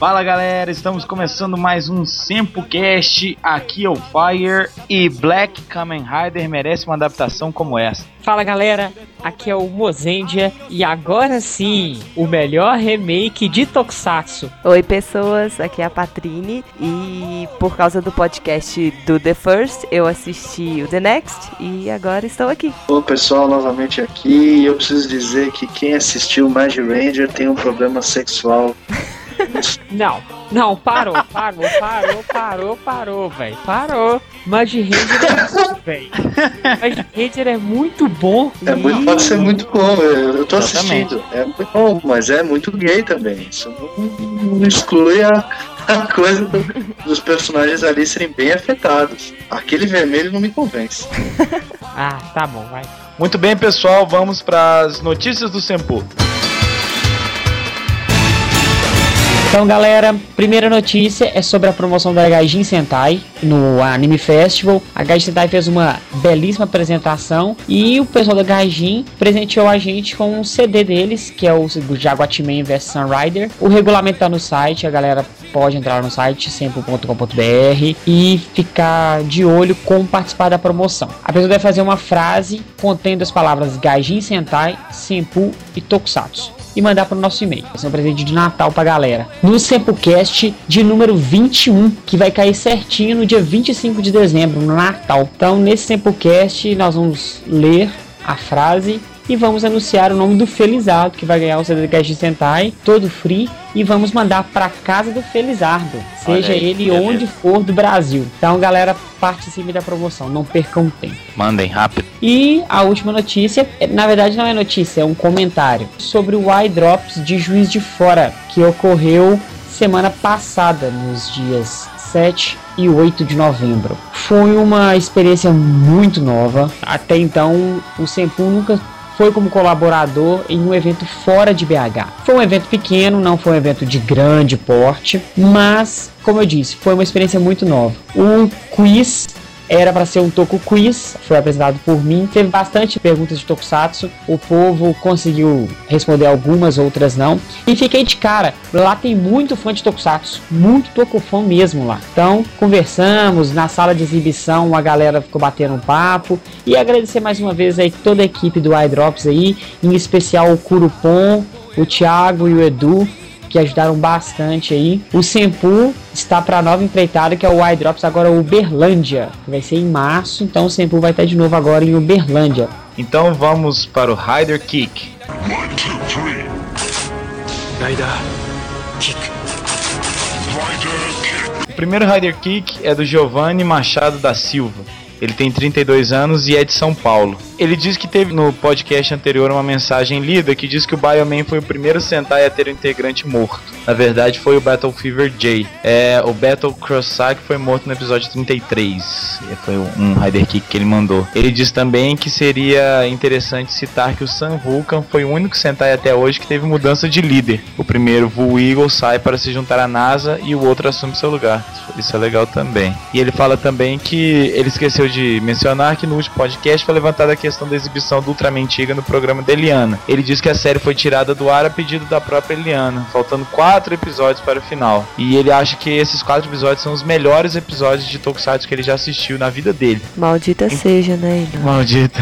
Fala galera, estamos começando mais um SempoCast. Aqui é o Fire e Black Kamen Rider merece uma adaptação como essa. Fala galera, aqui é o Mozendia e agora sim, o melhor remake de Tokusatsu. Oi pessoas, aqui é a Patrine e por causa do podcast do The First, eu assisti o The Next e agora estou aqui. Oi pessoal, novamente aqui e eu preciso dizer que quem assistiu Magic Ranger tem um problema sexual não, não, parou, parou, parou, parou, parou, velho. Parou. Mad Ranger é bom, velho. Mad Ranger é muito bom. É muito, pode ser muito bom, eu, tô assistindo. É muito bom, mas é muito gay também. Isso não, não exclui a, a coisa do, dos personagens ali serem bem afetados. Aquele vermelho não me convence. ah, tá bom, vai. Muito bem, pessoal, vamos para as notícias do Sempo. Então, galera, primeira notícia é sobre a promoção da Gaijin Sentai no Anime Festival. A Gaijin Sentai fez uma belíssima apresentação e o pessoal da Gaijin presenteou a gente com um CD deles, que é o Jaguatiman vs Sunrider. O regulamento tá no site, a galera pode entrar no site sempre.com.br e ficar de olho como participar da promoção. A pessoa deve fazer uma frase contendo as palavras Gaijin Sentai, Senpu e Tokusatsu e mandar para o nosso e-mail. Esse é um presente de Natal para galera. No Sempocast de número 21, que vai cair certinho no dia 25 de dezembro, no Natal. Então, nesse Sempocast, nós vamos ler a frase e vamos anunciar o nome do Felizardo que vai ganhar o CD Cast Sentai, todo free, e vamos mandar para casa do Felizardo, seja aí, ele onde for do Brasil. Então, galera, participe da promoção, não percam tempo. Mandem rápido. E a última notícia, na verdade não é notícia, é um comentário sobre o iDrops de Juiz de Fora, que ocorreu semana passada, nos dias 7 e 8 de novembro. Foi uma experiência muito nova. Até então, o Sempu nunca foi como colaborador em um evento fora de BH. Foi um evento pequeno, não foi um evento de grande porte, mas, como eu disse, foi uma experiência muito nova. O quiz era para ser um Toku Quiz, foi apresentado por mim. Teve bastante perguntas de Tokusatsu, o povo conseguiu responder algumas, outras não. E fiquei de cara, lá tem muito fã de Tokusatsu, muito Tokufã mesmo lá. Então, conversamos na sala de exibição, a galera ficou batendo um papo. E agradecer mais uma vez aí toda a equipe do iDrops aí, em especial o Curupom, o Thiago e o Edu, que ajudaram bastante aí. O Sempu está para nova empreitada, que é o iDrops agora Uberlândia, que vai ser em março, então o Sempu vai estar de novo agora em Uberlândia. Então vamos para o Kick. Rider Kick. Rider Kick. O primeiro Rider Kick é do Giovanni Machado da Silva. Ele tem 32 anos e é de São Paulo. Ele diz que teve no podcast anterior uma mensagem lida que diz que o Bioman foi o primeiro Sentai a ter um integrante morto. Na verdade, foi o Battle Fever J. É, o Battle Cross que foi morto no episódio 33. Foi um Rider Kick que ele mandou. Ele diz também que seria interessante citar que o Sun Vulcan foi o único Sentai até hoje que teve mudança de líder. O primeiro, Vu Eagle, sai para se juntar à NASA e o outro assume seu lugar. Isso é legal também. E ele fala também que ele esqueceu de mencionar que no último podcast foi levantada a questão da exibição do Ultraman Tiga no programa da Eliana. Ele diz que a série foi tirada do ar a pedido da própria Eliana, faltando quatro episódios para o final. E ele acha que esses quatro episódios são os melhores episódios de Tokusatsu que ele já assistiu na vida dele. Maldita e... seja, né? Maldita.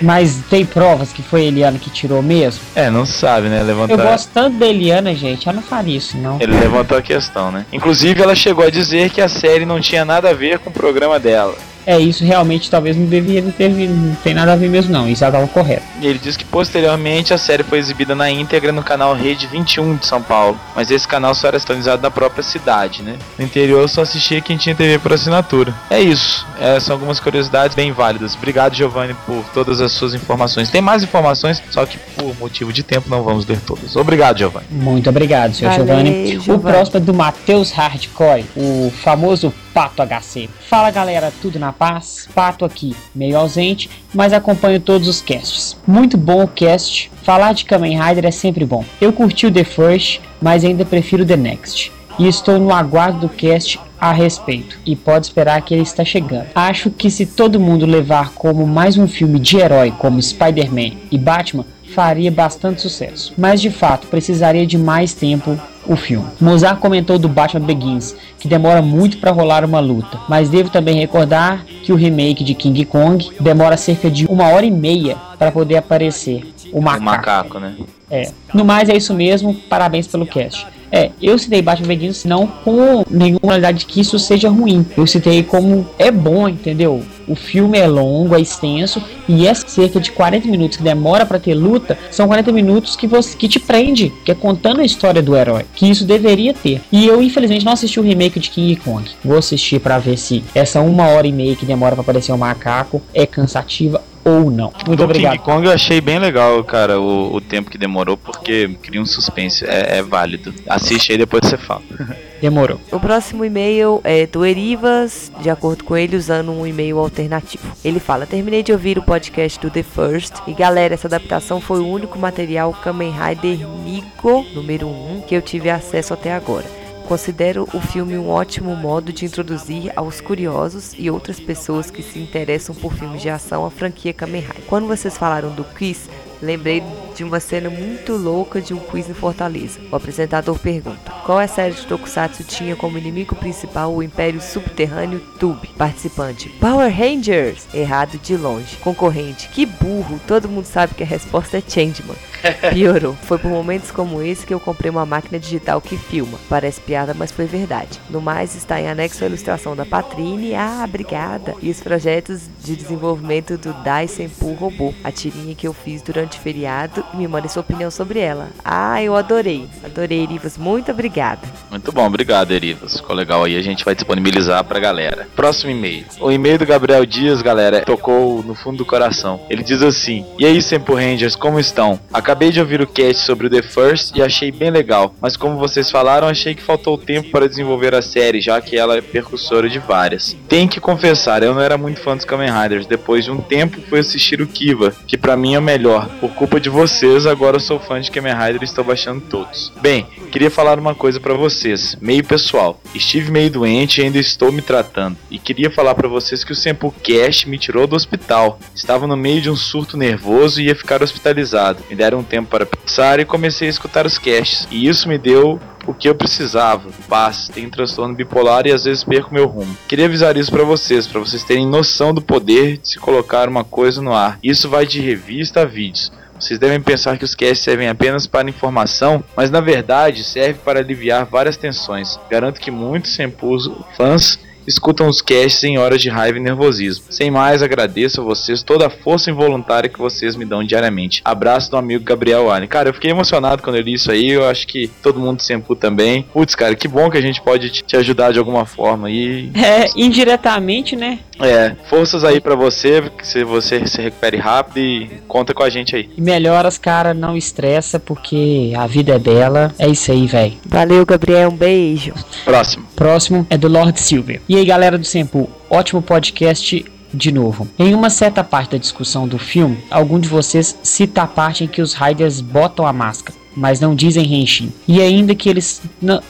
Mas tem provas que foi a Eliana que tirou mesmo? É, não sabe, né? Levantar... Eu gosto tanto da Eliana, gente, ela não faria isso, não. Ele levantou a questão, né? Inclusive, ela chegou a dizer que a série não tinha nada a ver com o programa dela é, isso realmente talvez não devia ter não tem nada a ver mesmo não, isso estava correto. E ele diz que posteriormente a série foi exibida na íntegra no canal Rede 21 de São Paulo, mas esse canal só era sintonizado na própria cidade, né? No interior só assistia quem tinha TV por assinatura. É isso, é, são algumas curiosidades bem válidas. Obrigado Giovanni por todas as suas informações. Tem mais informações, só que por motivo de tempo não vamos ler todas. Obrigado Giovanni. Muito obrigado, senhor Giovanni. Giovanni. O próximo é do Matheus Hardcore, o famoso Pato HC. Fala galera, tudo na paz? Pato aqui, meio ausente, mas acompanho todos os casts. Muito bom o cast, falar de Kamen Rider é sempre bom. Eu curti o The First, mas ainda prefiro The Next. E estou no aguardo do cast a respeito e pode esperar que ele está chegando. Acho que se todo mundo levar como mais um filme de herói como Spider-Man e Batman, faria bastante sucesso. Mas de fato, precisaria de mais tempo o filme. Mozart comentou do Batman Begins, que demora muito para rolar uma luta, mas devo também recordar que o remake de King Kong demora cerca de uma hora e meia para poder aparecer o macaco. O macaco, né? É. No mais é isso mesmo, parabéns pelo cast. É, eu citei Batman Begins não com nenhuma qualidade de que isso seja ruim. Eu citei como é bom, entendeu? O filme é longo, é extenso e é cerca de 40 minutos que demora para ter luta, são 40 minutos que você que te prende, que é contando a história do herói, que isso deveria ter. E eu infelizmente não assisti o remake de King Kong. Vou assistir para ver se essa uma hora e meia que demora para aparecer o um macaco é cansativa ou não. Muito do obrigado. King Kong eu achei bem legal, cara, o, o tempo que demorou, porque cria um suspense, é, é válido. Assiste aí depois você fala. Demorou. O próximo e-mail é do Erivas, de acordo com ele, usando um e-mail alternativo. Ele fala: Terminei de ouvir o podcast do The First e galera, essa adaptação foi o único material Kamen Rider Nigo número 1 que eu tive acesso até agora. Considero o filme um ótimo modo de introduzir aos curiosos e outras pessoas que se interessam por filmes de ação a franquia Kamen Rider. Quando vocês falaram do quiz, lembrei de uma cena muito louca de um quiz em Fortaleza. O apresentador pergunta: Qual é a série de Tokusatsu tinha como inimigo principal o Império Subterrâneo Tube? Participante: Power Rangers! Errado de longe. Concorrente: Que burro! Todo mundo sabe que a resposta é Changeman. Piorou. Foi por momentos como esse que eu comprei uma máquina digital que filma. Parece piada, mas foi verdade. No mais, está em anexo a ilustração da Patrine, ah, obrigada, e os projetos de desenvolvimento do Dyson Pool Robô, a tirinha que eu fiz durante o feriado me mande sua opinião sobre ela. Ah, eu adorei. Adorei, Erivas. Muito obrigada. Muito bom, obrigado, Erivas. Ficou legal aí. A gente vai disponibilizar pra galera. Próximo e-mail. O e-mail do Gabriel Dias, galera, tocou no fundo do coração. Ele diz assim: E aí, Sempo Rangers, como estão? Acabei de ouvir o cast sobre o The First e achei bem legal. Mas como vocês falaram, achei que faltou tempo para desenvolver a série, já que ela é percussora de várias. Tem que confessar, eu não era muito fã dos Kamen Riders. Depois de um tempo, fui assistir o Kiva, que para mim é o melhor. Por culpa de vocês agora sou fã de Kamen Rider e estou baixando todos. Bem, queria falar uma coisa para vocês, meio pessoal. Estive meio doente e ainda estou me tratando. E queria falar para vocês que o Sample Cash me tirou do hospital. Estava no meio de um surto nervoso e ia ficar hospitalizado. Me deram um tempo para pensar e comecei a escutar os casts. E isso me deu o que eu precisava. Paz, tenho transtorno bipolar e às vezes perco meu rumo. Queria avisar isso para vocês, para vocês terem noção do poder de se colocar uma coisa no ar. Isso vai de revista a vídeos. Vocês devem pensar que os casts servem apenas para informação, mas na verdade serve para aliviar várias tensões. Garanto que muitos sempus fãs escutam os casts em horas de raiva e nervosismo. Sem mais, agradeço a vocês toda a força involuntária que vocês me dão diariamente. Abraço do amigo Gabriel Allen. Cara, eu fiquei emocionado quando eu li isso aí. Eu acho que todo mundo sempre também. Putz, cara, que bom que a gente pode te ajudar de alguma forma aí. É, indiretamente, né? É, forças aí para você, que se você se recupere rápido e conta com a gente aí. E melhoras, cara, não estressa, porque a vida é bela. É isso aí, velho. Valeu, Gabriel, um beijo. Próximo. Próximo é do Lord Silver. E aí, galera do Sempo, ótimo podcast de novo. Em uma certa parte da discussão do filme, algum de vocês cita a parte em que os Riders botam a máscara mas não dizem Henshin, e ainda que eles,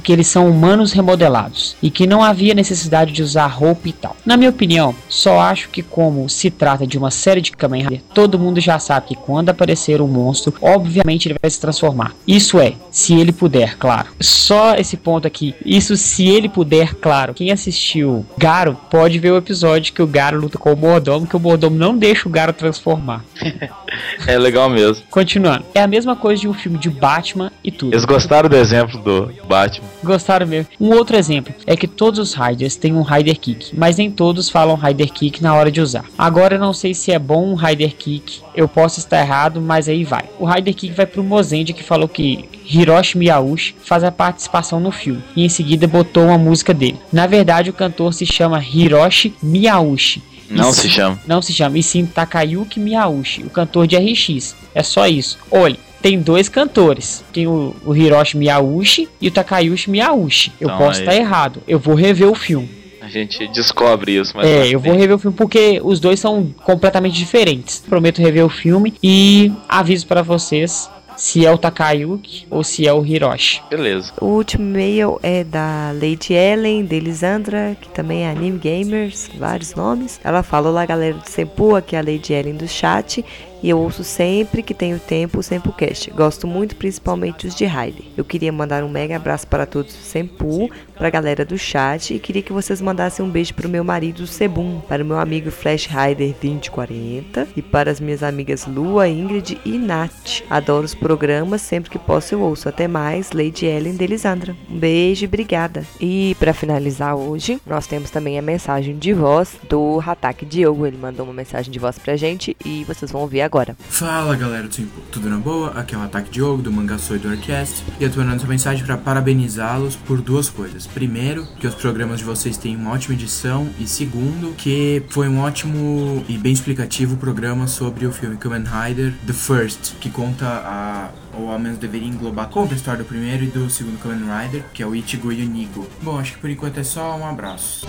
que eles são humanos remodelados, e que não havia necessidade de usar roupa e tal. Na minha opinião, só acho que como se trata de uma série de Kamen Rider, todo mundo já sabe que quando aparecer um monstro, obviamente ele vai se transformar. Isso é, se ele puder, claro. Só esse ponto aqui, isso se ele puder, claro. Quem assistiu Garo pode ver o episódio que o Garo luta com o Mordomo, que o Mordomo não deixa o Garo transformar. é legal mesmo. Continuando, é a mesma coisa de um filme de Batman e tudo. Eles gostaram do exemplo do Batman. Gostaram mesmo. Um outro exemplo é que todos os Riders têm um Rider Kick, mas nem todos falam Rider Kick na hora de usar. Agora eu não sei se é bom um Rider Kick, eu posso estar errado, mas aí vai. O Rider Kick vai pro Mozendia que falou que Hiroshi Miyauchi faz a participação no filme e em seguida botou uma música dele. Na verdade, o cantor se chama Hiroshi Miyauchi. Não se chama. Não se chama, e sim Takayuki Miyauchi, o cantor de RX. É só isso. Olha, tem dois cantores. Tem o, o Hiroshi Miyauchi e o Takayushi Miyauchi. Eu então, posso estar errado. Eu vou rever o filme. A gente descobre isso. Mas é, eu vou rever o filme porque os dois são completamente diferentes. Prometo rever o filme e aviso para vocês se é o Takayuki ou se é o Hiroshi. Beleza. O último e-mail é da Lady Ellen, de Lisandra, que também é Anime Gamers, vários nomes. Ela fala: Olá, galera do Sempu, aqui é a Lady Ellen do chat e eu ouço sempre que tenho tempo o Sempocast. Gosto muito, principalmente os de Riley. Eu queria mandar um mega abraço para todos do Sempu, para a galera do chat e queria que vocês mandassem um beijo para o meu marido Sebum, para o meu amigo Flash Rider 2040 e para as minhas amigas Lua, Ingrid e Nath. Adoro os programas, sempre que posso eu ouço. Até mais, Lady Ellen de Lisandra. Um beijo e obrigada. E para finalizar hoje, nós temos também a mensagem de voz do Hatak Diogo. Ele mandou uma mensagem de voz pra gente e vocês vão ouvir agora agora. Fala galera do Simpo, tudo na boa? Aqui é o Ataque Diogo do Mangaçoi do Orquest e eu tô mandando essa mensagem para parabenizá-los por duas coisas. Primeiro, que os programas de vocês têm uma ótima edição e segundo, que foi um ótimo e bem explicativo programa sobre o filme Kamen Rider The First, que conta a ou ao menos deveria englobar conta a história do primeiro e do segundo Kamen Rider, que é o Ichigo Yunigo. Bom, acho que por enquanto é só um abraço.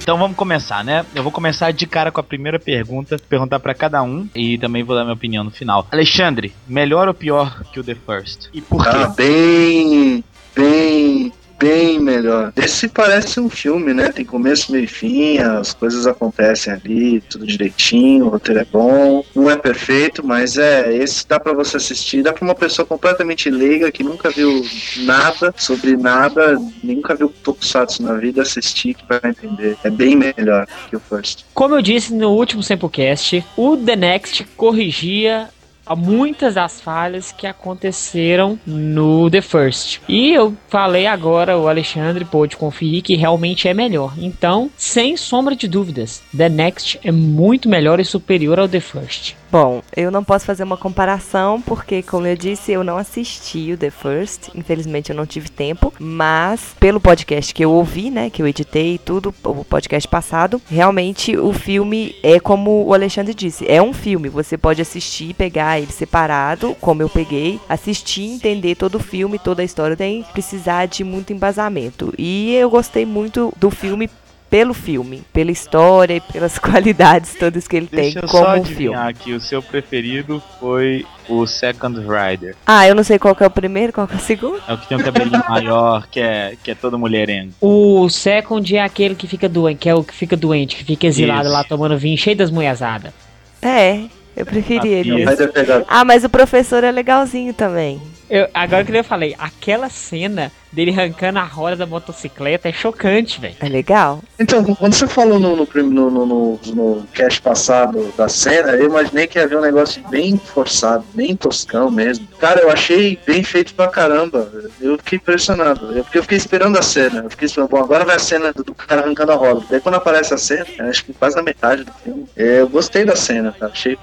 Então vamos começar, né? Eu vou começar de cara com a primeira pergunta, perguntar para cada um e também vou dar minha opinião no final. Alexandre, melhor ou pior que o The First? E por quê? Ah, bem, bem bem melhor. Esse parece um filme, né? Tem começo, meio e fim, as coisas acontecem ali, tudo direitinho, o roteiro é bom. Não é perfeito, mas é, esse dá para você assistir, dá para uma pessoa completamente leiga que nunca viu nada sobre nada, nunca viu Tokusatsu na vida assistir que vai entender. É bem melhor que o First. Como eu disse no último Samplecast, o The Next corrigia a muitas das falhas que aconteceram no The First. E eu falei agora, o Alexandre pôde conferir que realmente é melhor. Então, sem sombra de dúvidas, The Next é muito melhor e superior ao The First. Bom, eu não posso fazer uma comparação porque, como eu disse, eu não assisti o The First. Infelizmente, eu não tive tempo. Mas, pelo podcast que eu ouvi, né, que eu editei e tudo, o podcast passado, realmente o filme é como o Alexandre disse: é um filme. Você pode assistir, pegar ele separado, como eu peguei, assistir, entender todo o filme, toda a história, sem precisar de muito embasamento. E eu gostei muito do filme pelo filme, pela história e pelas qualidades todas que ele Deixa tem como só filme. aqui, o seu preferido foi o Second Rider. Ah, eu não sei qual que é o primeiro, qual que é o segundo. É o que tem um cabelinho maior, que é, que é todo mulherengo. O Second é aquele que fica doente, que é o que fica doente, que fica exilado Isso. lá tomando vinho cheio das mulherzadas. É, eu preferi ele. Depender. Ah, mas o professor é legalzinho também. Eu, agora que eu falei, aquela cena dele arrancando a roda da motocicleta é chocante, velho. É legal? Então, quando você falou no, no, no, no, no, no cast passado da cena, eu imaginei que ia ver um negócio bem forçado, bem toscão mesmo. Cara, eu achei bem feito pra caramba. Eu fiquei impressionado. Eu, porque eu fiquei esperando a cena. Eu fiquei esperando, bom, agora vai a cena do, do cara arrancando a roda. Daí quando aparece a cena, acho que quase na metade do filme, é, eu gostei da cena, cara. Achei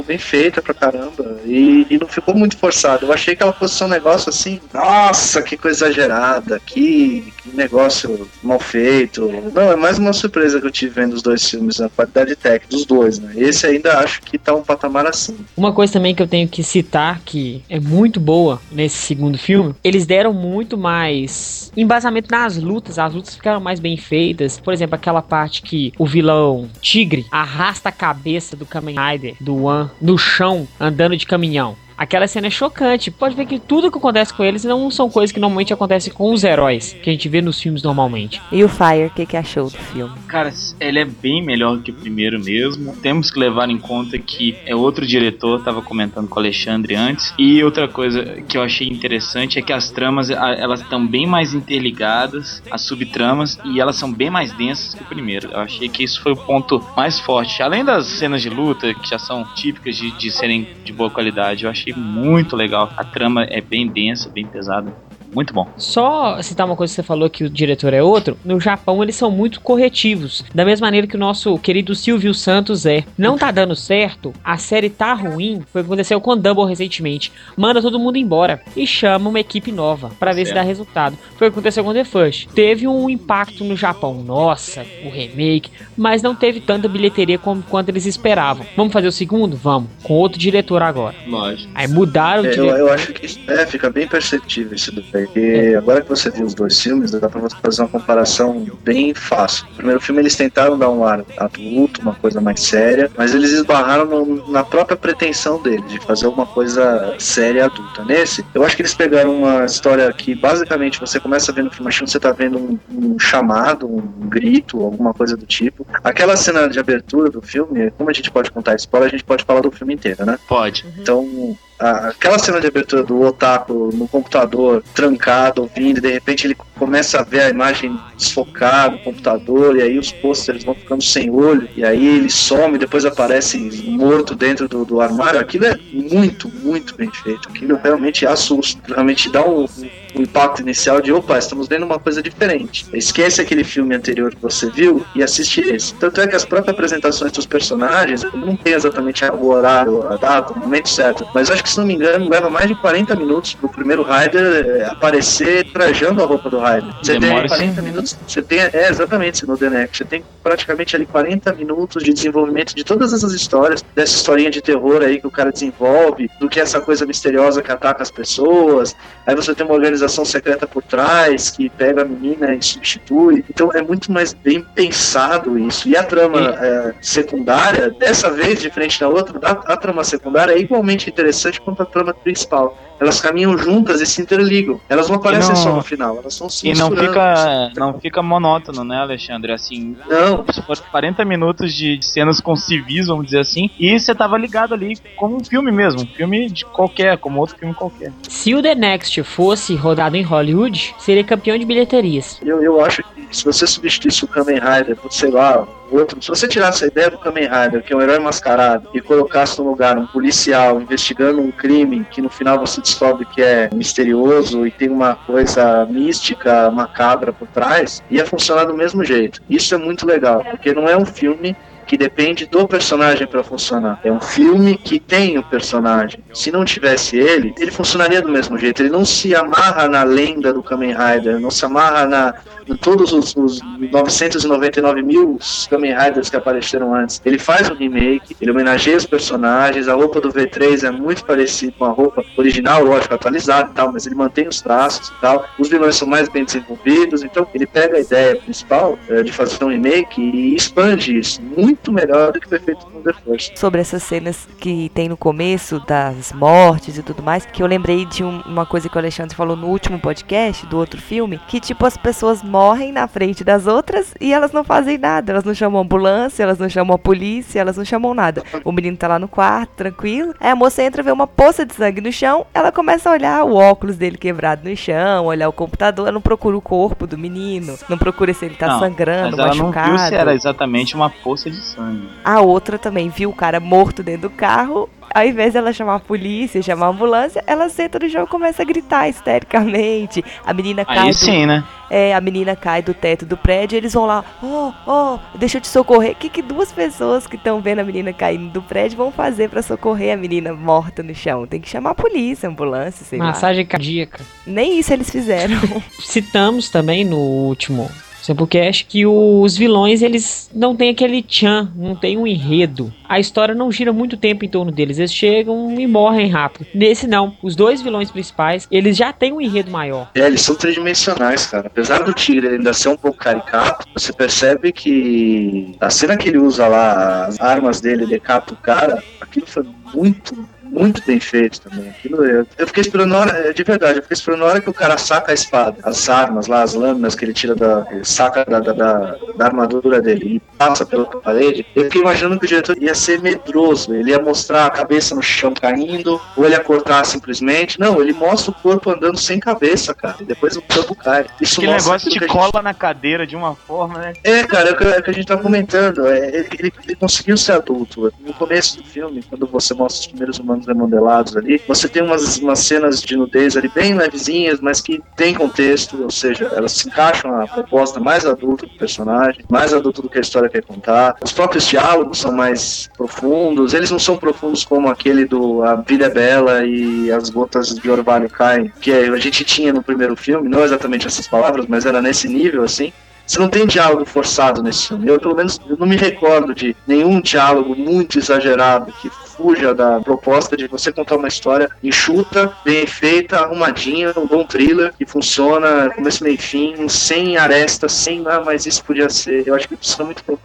foi bem feita pra caramba. E, e não ficou muito forçado. Eu achei que ela fosse um negócio assim, nossa, que coisa exagerada, que, negócio mal feito. Não, é mais uma surpresa que eu tive vendo os dois filmes, a qualidade técnica dos dois, né? Esse ainda acho que tá um patamar assim. Uma coisa também que eu tenho que citar que é muito boa nesse segundo filme, eles deram muito mais embasamento nas lutas, as lutas ficaram mais bem feitas. Por exemplo, aquela parte que o vilão Tigre arrasta a cabeça do Kamen Rider, do One, no chão, andando de caminhão. Aquela cena é chocante. Pode ver que tudo que acontece com eles não são coisas que normalmente acontecem com os heróis, que a gente vê nos filmes normalmente. E o Fire, o que, que achou do filme? Cara, ele é bem melhor que o primeiro mesmo. Temos que levar em conta que é outro diretor, tava comentando com o Alexandre antes. E outra coisa que eu achei interessante é que as tramas, elas estão bem mais interligadas, as subtramas, e elas são bem mais densas que o primeiro. Eu achei que isso foi o ponto mais forte. Além das cenas de luta, que já são típicas de, de serem de boa qualidade, eu achei muito legal. A trama é bem densa, bem pesada. Muito bom. Só citar uma coisa que você falou que o diretor é outro, no Japão eles são muito corretivos, da mesma maneira que o nosso querido Silvio Santos é. Não tá dando certo, a série tá ruim, foi o que aconteceu com Double recentemente. Manda todo mundo embora e chama uma equipe nova pra ver se Certo. dá resultado. Foi o que aconteceu com The First. Teve um impacto no Japão, nossa, o remake, mas não teve tanta bilheteria como quanto eles esperavam. Vamos fazer o segundo? Vamos, com outro diretor agora. Lógico. Aí mudaram o É, eu, diretor. eu acho que é, fica bem perceptível isso daí. Dúvida, e agora que você viu os dois filmes, dá pra você fazer uma comparação bem fácil. No primeiro filme eles tentaram dar um ar adulto, uma coisa mais séria, mas eles esbarraram no, na própria pretensão deles, de fazer uma coisa séria adulta. Nesse, eu acho que eles pegaram uma história que basicamente você começa vendo o filme achando que você tá vendo um, um chamado, um grito, alguma coisa do tipo. Aquela cena de abertura do filme, como a gente pode contar spoiler, a gente pode falar do filme inteiro, né? Pode. Então, aquela cena de abertura do Otaku no computador, trancado, ouvindo, e de repente ele começa a ver a imagem desfocada no computador, e aí os posters vão ficando sem olho, e aí ele some, depois aparece morto dentro do, do armário. Aquilo é muito, muito bem feito. Aquilo realmente assusta, realmente dá um, um impacto inicial de opa, estamos vendo uma coisa diferente. Esquece aquele filme anterior que você viu e assiste esse. Tanto é que as próprias apresentações dos personagens não tem exatamente o horário, a data, o momento certo, mas acho que se não me engano leva mais de 40 minutos pro primeiro Rider é, aparecer trajando a roupa do Rider. Você Demora, tem 40 sim. minutos, você tem, é exatamente no The Next, você tem praticamente ali 40 minutos de desenvolvimento de todas essas histórias, dessa historinha de terror aí que o cara desenvolve, do que é essa coisa misteriosa que ataca as pessoas, aí você tem uma organização secreta por trás que pega a menina e substitui. Então é muito mais bem pensado isso. E a trama é, secundária, dessa vez, diferente da outra, a, a trama secundária é igualmente interessante quanto a trama principal. Elas caminham juntas e se interligam. Elas não aparecem não- só no final, elas são se E não fica, não fica monótono, né, Alexandre? Assim, Não, se for 40 minutos de de cenas com civis, vamos dizer assim, e você tava ligado ali como um filme mesmo, um filme de qualquer, como outro filme qualquer. Se o The Next fosse rodado em Hollywood, seria campeão de bilheterias. Eu, eu acho que se você substituísse o Kamen Rider por, sei lá, outro. Se você tirasse a ideia do Kamen Rider, que é um herói mascarado, e colocasse no lugar um policial investigando um crime que no final você descobre que é misterioso e tem uma coisa mística, macabra por trás, ia funcionar do mesmo jeito. Isso é muito legal, porque não é um filme que depende do personagem para funcionar. É um filme que tem o personagem. Se não tivesse ele, ele funcionaria do mesmo jeito. Ele não se amarra na lenda do Kamen Rider, não se amarra na, em todos os, os 999 mil Kamen Riders que apareceram antes. Ele faz um remake, ele homenageia os personagens, a roupa do V3 é muito parecida com a roupa original, lógico, atualizada e tal, mas ele mantém os traços e tal. Os vilões são mais bem desenvolvidos, então ele pega a ideia principal eh, de fazer um remake e expande isso muito melhor do que foi feito com The First. sobre essas cenas que tem no começo das mortes e tudo mais, que eu lembrei de um- uma coisa que o Alexandre falou no último podcast do outro filme, que tipo as pessoas morrem na frente das outras e elas não fazem nada, elas não chamam ambulância, elas não chamam a polícia, elas não chamam nada. O menino tá lá no quarto, tranquilo. Aí a moça entra, vê uma poça de sangue no chão, ela começa a olhar o óculos dele quebrado no chão, olhar o computador, ela não procura o corpo do menino, não procura se ele tá Não, sangrando, Mas ela não machucado. viu se era exatamente uma poça de sangue. A outra também viu o cara morto dentro do carro. Ao invés dela chamar a polícia, chamar a ambulância, ela senta no chão e começa a gritar histericamente. A menina cai Aí do, sim, né? é, a menina cai do teto do prédio, eles vão lá, oh, oh, deixa eu te socorrer. O que, que duas pessoas que estão vendo a menina caindo do prédio vão fazer pra socorrer a menina morta no chão? Tem que chamar a polícia, a ambulância, sei lá. Massagem cardíaca. Nem isso eles fizeram. Citamos também no último Samplecast que os vilões eles não têm aquele tchan, não tem um enredo. A história não gira muito tempo em torno deles, eles chegam e morrem rápido. Nesse não, os dois vilões principais eles já têm um enredo maior. É, eles são tridimensionais, cara. Apesar do Tigre ainda ser um pouco caricato, você percebe que a cena que ele usa lá, as armas dele, decapita o cara, aquilo foi muito, muito bem feito também. Aquilo eu, eu fiquei esperando a hora, de verdade, eu fiquei esperando a hora que o cara saca a espada, as armas lá, as lâminas que ele tira da. ele saca da, da, da, da armadura dele e passa pela parede. Eu fiquei imaginando que o diretor ia ser medroso, ele ia mostrar a cabeça no chão caindo, ou ele ia cortar simplesmente. Não, ele mostra o corpo andando sem cabeça, cara. E depois o corpo cai. Isso mostra negócio te que a gente- cola na cadeira de uma forma, né? é, cara, é o que, é que a gente tá comentando. É, ele, ele- ele conseguiu ser adulto. No começo do filme, quando você mostra os primeiros humanos remodelados ali, você tem umas, umas cenas de nudez ali bem levezinhas, mas que tem contexto, ou seja, elas se encaixam na proposta mais adulta do personagem, mais adulto do que a história quer contar. Os próprios diálogos são mais profundos, eles não são profundos como aquele do A Vida é Bela e as gotas de orvalho caem, que a gente tinha no primeiro filme, não exatamente essas palavras, mas era nesse nível assim. Você não tem diálogo forçado nesse filme. Eu, pelo menos, eu não me recordo de nenhum diálogo muito exagerado que fuja da proposta de você contar uma história enxuta, bem feita, arrumadinha, um bom thriller que funciona, começo, meio fim, sem aresta, sem nada, mas isso podia ser. Eu acho que funciona muito pouco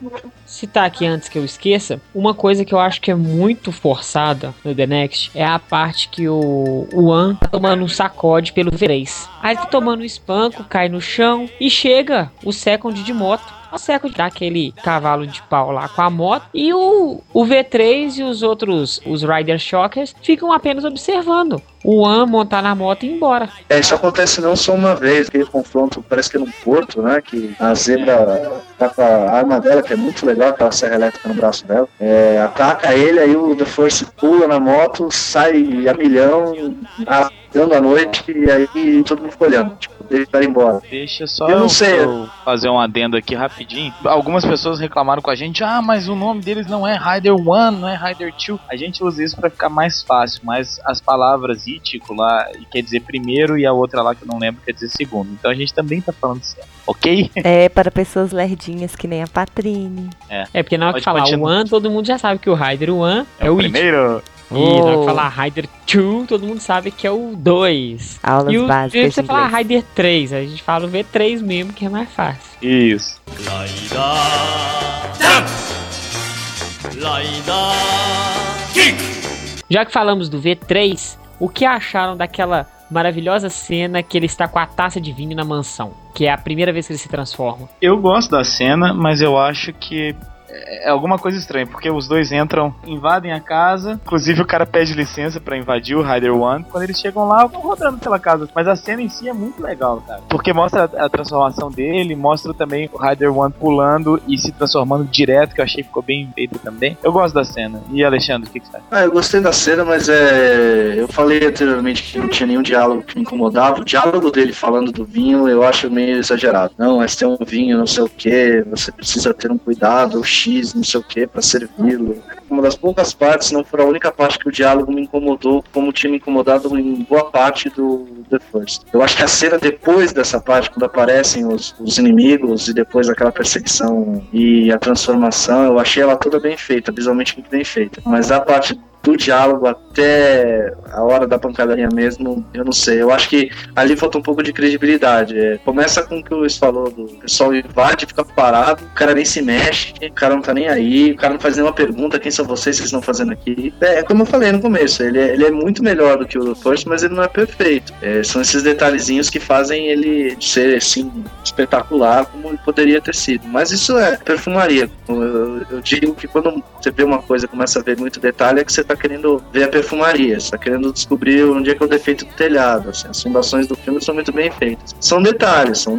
citar aqui antes que eu esqueça, uma coisa que eu acho que é muito forçada no The Next é a parte que o One tá tomando um sacode pelo V3. Aí tá tomando um espanco, cai no chão e chega o Second de moto Second dá aquele cavalo de pau lá com a moto e o, o V3 e os outros, os Rider Shockers, ficam apenas observando o One montar na moto e ir embora. É, isso acontece não só uma vez, aquele confronto parece que é num porto, né? Que a zebra tá com a arma dela, que é muito legal, aquela serra elétrica no braço dela. É, ataca ele, aí o The Force pula na moto, sai a milhão, dando a noite, e aí todo mundo ficou olhando. Tipo, ele vai embora. Deixa só eu, não sei. eu fazer um adendo aqui rapidinho. Algumas pessoas reclamaram com a gente: ah, mas o nome deles não é Rider 1, não é Rider 2. A gente usa isso para ficar mais fácil, mas as palavras ítico lá quer dizer primeiro e a outra lá que eu não lembro quer dizer segundo. Então a gente também tá falando certo, ok? É, para pessoas lerdinhas que nem a Patrine. É, é porque na hora que falar o One, todo mundo já sabe que o Rider 1 é, é o primeiro. It. E oh. na hora que falar Rider 2, todo mundo sabe que é o 2. Aulas e o, básicas. Se você falar Rider 3, a gente fala o V3 mesmo, que é mais fácil. Isso. Já que falamos do V3, o que acharam daquela maravilhosa cena que ele está com a taça de vinho na mansão? Que é a primeira vez que ele se transforma. Eu gosto da cena, mas eu acho que é alguma coisa estranha, porque os dois entram, invadem a casa, inclusive o cara pede licença para invadir o Rider One. Quando eles chegam lá, vão rodando pela casa. Mas a cena em si é muito legal, cara. Porque mostra a, transformação dele, mostra também o Rider One pulando e se transformando direto, que eu achei que ficou bem feito também. Eu gosto da cena. E Alexandre, o que, que você acha? Ah, eu gostei da cena, mas é. Eu falei anteriormente que não tinha nenhum diálogo que me incomodava. O diálogo dele falando do vinho eu acho meio exagerado. Não, mas tem um vinho, não sei o que, você precisa ter um cuidado, Não sei o que, para servi-lo. Uma das poucas partes, não foi a única parte que o diálogo me incomodou, como tinha me incomodado em boa parte do The First. Eu acho que a cena depois dessa parte, quando aparecem os, os inimigos e depois aquela perseguição e a transformação, eu achei ela toda bem feita, visualmente muito bem feita. Mas a parte do diálogo até a hora da pancadaria mesmo, eu não sei. Eu acho que ali falta um pouco de credibilidade. É, começa com o que o Luiz falou: do pessoal invade, fica parado, o cara nem se mexe, o cara não tá nem aí, o cara não faz nenhuma pergunta: quem são vocês, vocês estão fazendo aqui? É, como eu falei no começo, ele é, ele é muito melhor do que o First, mas ele não é perfeito. É, são esses detalhezinhos que fazem ele ser assim espetacular como ele poderia ter sido. Mas isso é perfumaria. Eu, eu digo que quando você vê uma coisa começa a ver muito detalhe, é que você tá querendo ver a perfumaria, você tá querendo descobrir onde é que é o defeito do telhado. Assim, as fundações do filme são muito bem feitas. São detalhes, são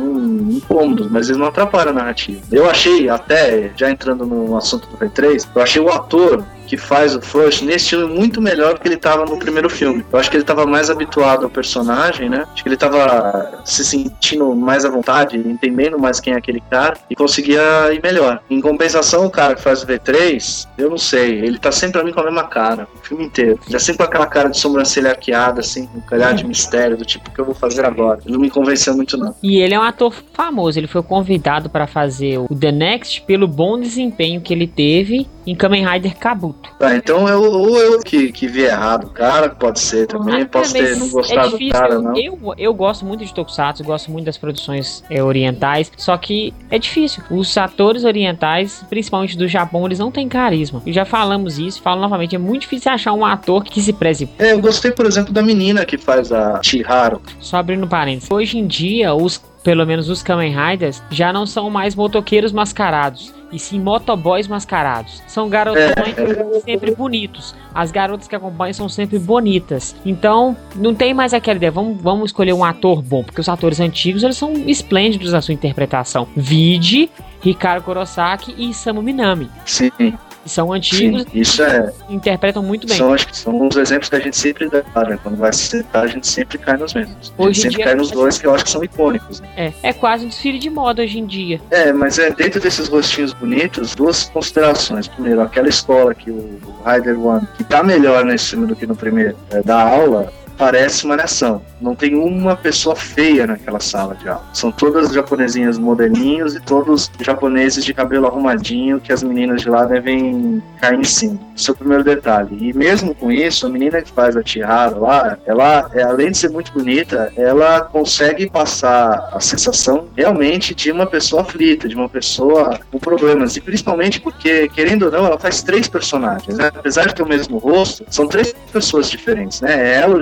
incômodos, mas eles não atrapalham a narrativa. Eu achei, até, já entrando no assunto do V3, eu achei o ator que faz o Flush nesse filme muito melhor do que ele estava no primeiro filme. Eu acho que ele estava mais habituado ao personagem, né? Acho que ele estava se sentindo mais à vontade, entendendo mais quem é aquele cara e conseguia ir melhor. Em compensação, o cara que faz o V3, eu não sei, ele tá sempre pra mim com a mesma cara, o filme inteiro. Já sempre com aquela cara de sobrancelha arqueada, assim, com um calhar de mistério, do tipo, o que eu vou fazer agora? Ele não me convenceu muito, não. E ele é um ator famoso, ele foi convidado para fazer o The Next pelo bom desempenho que ele teve em Kamen Rider Kabuto. Ah, então eu, ou eu que, que vi errado, cara, pode ser também, ah, posso ter não gostado é do cara, não. Eu, eu gosto muito de Tokusatsu, gosto muito das produções é, orientais, só que é difícil. Os atores orientais, principalmente do Japão, eles não têm carisma. E já falamos isso, falo novamente, é muito difícil achar um ator que se preze. É, eu gostei, por exemplo, da menina que faz a Chiharu. Só abrindo parênteses. Hoje em dia, os pelo menos os Kamen Riders, já não são mais motoqueiros mascarados, e sim motoboys mascarados. São garotões é. sempre bonitos. As garotas que acompanham são sempre bonitas. Então, não tem mais aquela ideia, vamos, vamos escolher um ator bom, porque os atores antigos, eles são esplêndidos na sua interpretação. Vide Ricardo Kurosaki e Samu Minami. Sim são antigos Sim, isso é, interpretam muito bem. São, acho que são os exemplos que a gente sempre dá, né? Quando vai citar, a gente sempre cai nos mesmos. A gente sempre cai nos dois que eu acho que são icônicos. Né? É, é quase um desfile de moda hoje em dia. É, mas é dentro desses rostinhos bonitos, duas considerações. Primeiro, aquela escola que o Rider One, que tá melhor nesse filme do que no primeiro, é, da aula parece malhação. Não tem uma pessoa feia naquela sala de aula. São todas japonesinhas modelinhos e todos japoneses de cabelo arrumadinho que as meninas de lá devem cair em cima. Esse é o primeiro detalhe. E mesmo com isso, a menina que faz a Chihara lá, ela, é, além de ser muito bonita, ela consegue passar a sensação realmente de uma pessoa aflita, de uma pessoa com problemas. E principalmente porque, querendo ou não, ela faz três personagens. Né? Apesar de ter o mesmo rosto, são três pessoas diferentes. Né? Ela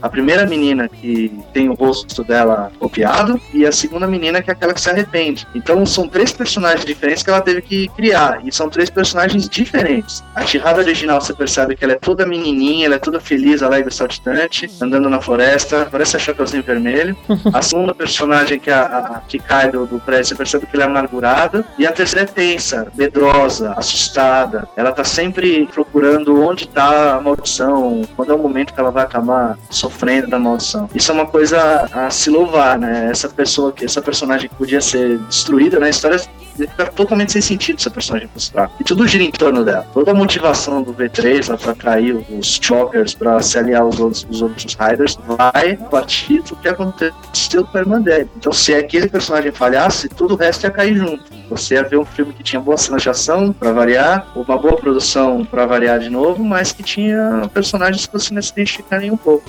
a primeira menina que tem o rosto dela copiado, e a segunda menina que é aquela que se arrepende. Então são três personagens diferentes que ela teve que criar. E são três personagens diferentes. A Chihara original, você percebe que ela é toda menininha, ela é toda feliz, alegre, saltitante, andando na floresta, parece a Chapeuzinho Vermelho. A segunda personagem, que é a, a que cai do, do prédio, você percebe que ela é amargurada. E a terceira é tensa, medrosa, assustada. Ela tá sempre procurando onde está a maldição, quando é o momento que ela vai acabar sofrendo da maldição. Isso é uma coisa a se louvar, né? Essa pessoa, que essa personagem podia ser destruída na história fica totalmente sem sentido essa personagem mostrar. E tudo gira em torno dela. Toda a motivação do V3 lá pra atrair os Chokers pra se aliar aos outros, os outros Riders vai a partir do que aconteceu com a irmã dele. Então, se aquele personagem falhasse, tudo o resto ia cair junto. Você ia ver um filme que tinha boa cena de ação, pra variar, uma boa produção pra variar de novo, mas que tinha personagens que você não se identifica nem um pouco.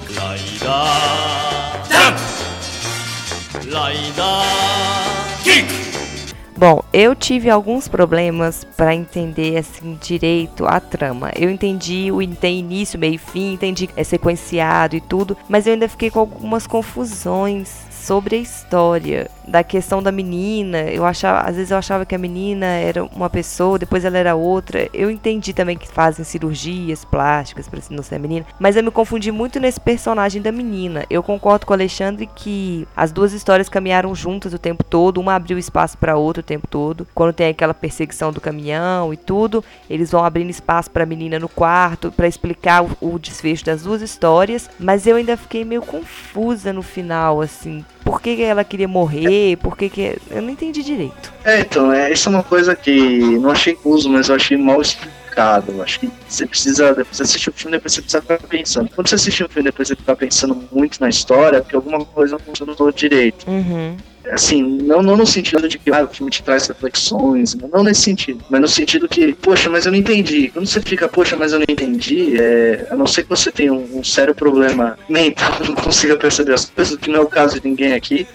Bom, eu tive alguns problemas para entender assim direito a trama. Eu entendi o tem início, meio e fim, entendi é sequenciado e tudo, mas eu ainda fiquei com algumas confusões sobre a história da questão da menina. Eu achava, às vezes eu achava que a menina era uma pessoa, depois ela era outra. Eu entendi também que fazem cirurgias plásticas para não ser a menina, mas eu me confundi muito nesse personagem da menina. Eu concordo com o Alexandre que as duas histórias caminharam juntas o tempo todo, uma abriu espaço para outra o tempo todo. Quando tem aquela perseguição do caminhão e tudo, eles vão abrindo espaço para a menina no quarto para explicar o, o desfecho das duas histórias, mas eu ainda fiquei meio confusa no final assim por que ela queria morrer, por que que... Eu não entendi direito. É, então, é, isso é uma coisa que não achei confuso, mas eu achei mal explicado. Acho que você precisa, depois de assistir o filme, depois você precisa ficar pensando. Quando você assistir o filme, depois você ficar pensando muito na história, porque alguma coisa não funcionou direito. Uhum assim, não, não no sentido de que ah, o filme te traz reflexões, não nesse sentido, mas no sentido que, poxa, mas eu não entendi. Quando você fica, poxa, mas eu não entendi, é, a não ser que você tenha um, um sério problema mental, não consiga perceber as coisas, que não é o caso de ninguém aqui,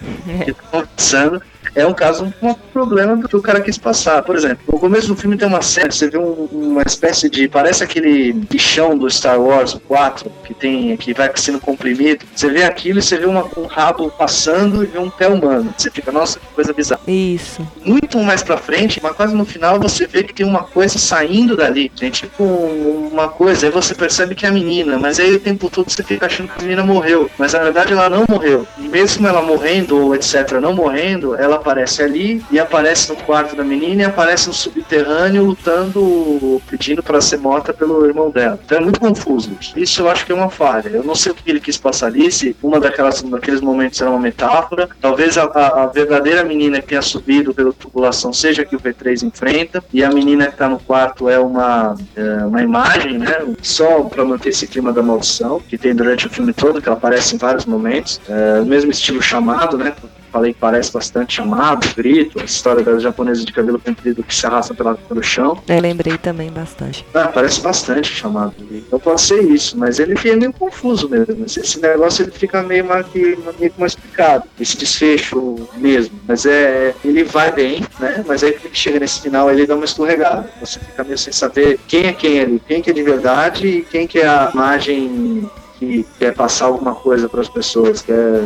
que está conversando é um caso, um problema que o cara quis passar. Por exemplo, no começo do filme tem uma cena, você vê um, uma espécie de. Parece aquele bichão do Star Wars 4, que tem que vai sendo comprimido. Você vê aquilo e você vê uma, um rabo passando e vê um pé humano. Você fica, nossa, que coisa bizarra. Isso. Muito mais pra frente, mas quase no final você vê que tem uma coisa saindo dali. Tem tipo uma coisa, aí você percebe que é a menina, mas aí o tempo todo você fica achando que a menina morreu. Mas na verdade ela não morreu. E mesmo ela morrendo, ou etc., não morrendo, ela aparece ali e aparece no quarto da menina e aparece no subterrâneo lutando, pedindo para ser morta pelo irmão dela. Então é muito confuso. Isso eu acho que é uma falha. Eu não sei o que ele quis passar ali, se uma daquelas, daqueles momentos era uma metáfora. Talvez a, a, a verdadeira menina que tenha subido pela tubulação seja que o V3 enfrenta e a menina que está no quarto é uma, é uma imagem, né? Só para manter esse clima da maldição que tem durante o filme todo, que ela aparece em vários momentos. É, mesmo estilo chamado, né? Falei que parece bastante chamado, grito, a história das japonesas de cabelo comprido que se arrasta pela, pelo chão. Eu lembrei também bastante. Ah, parece bastante chamado. Pode ser isso, mas ele fica meio confuso mesmo. Esse negócio ele fica meio mais, meio mal explicado, esse desfecho mesmo. Mas é, ele vai bem, né? Mas aí quando chega nesse final ele dá uma escorregada. Você fica meio sem saber quem é quem ali, quem que é de verdade e quem que é a imagem que quer passar alguma coisa para as pessoas, quer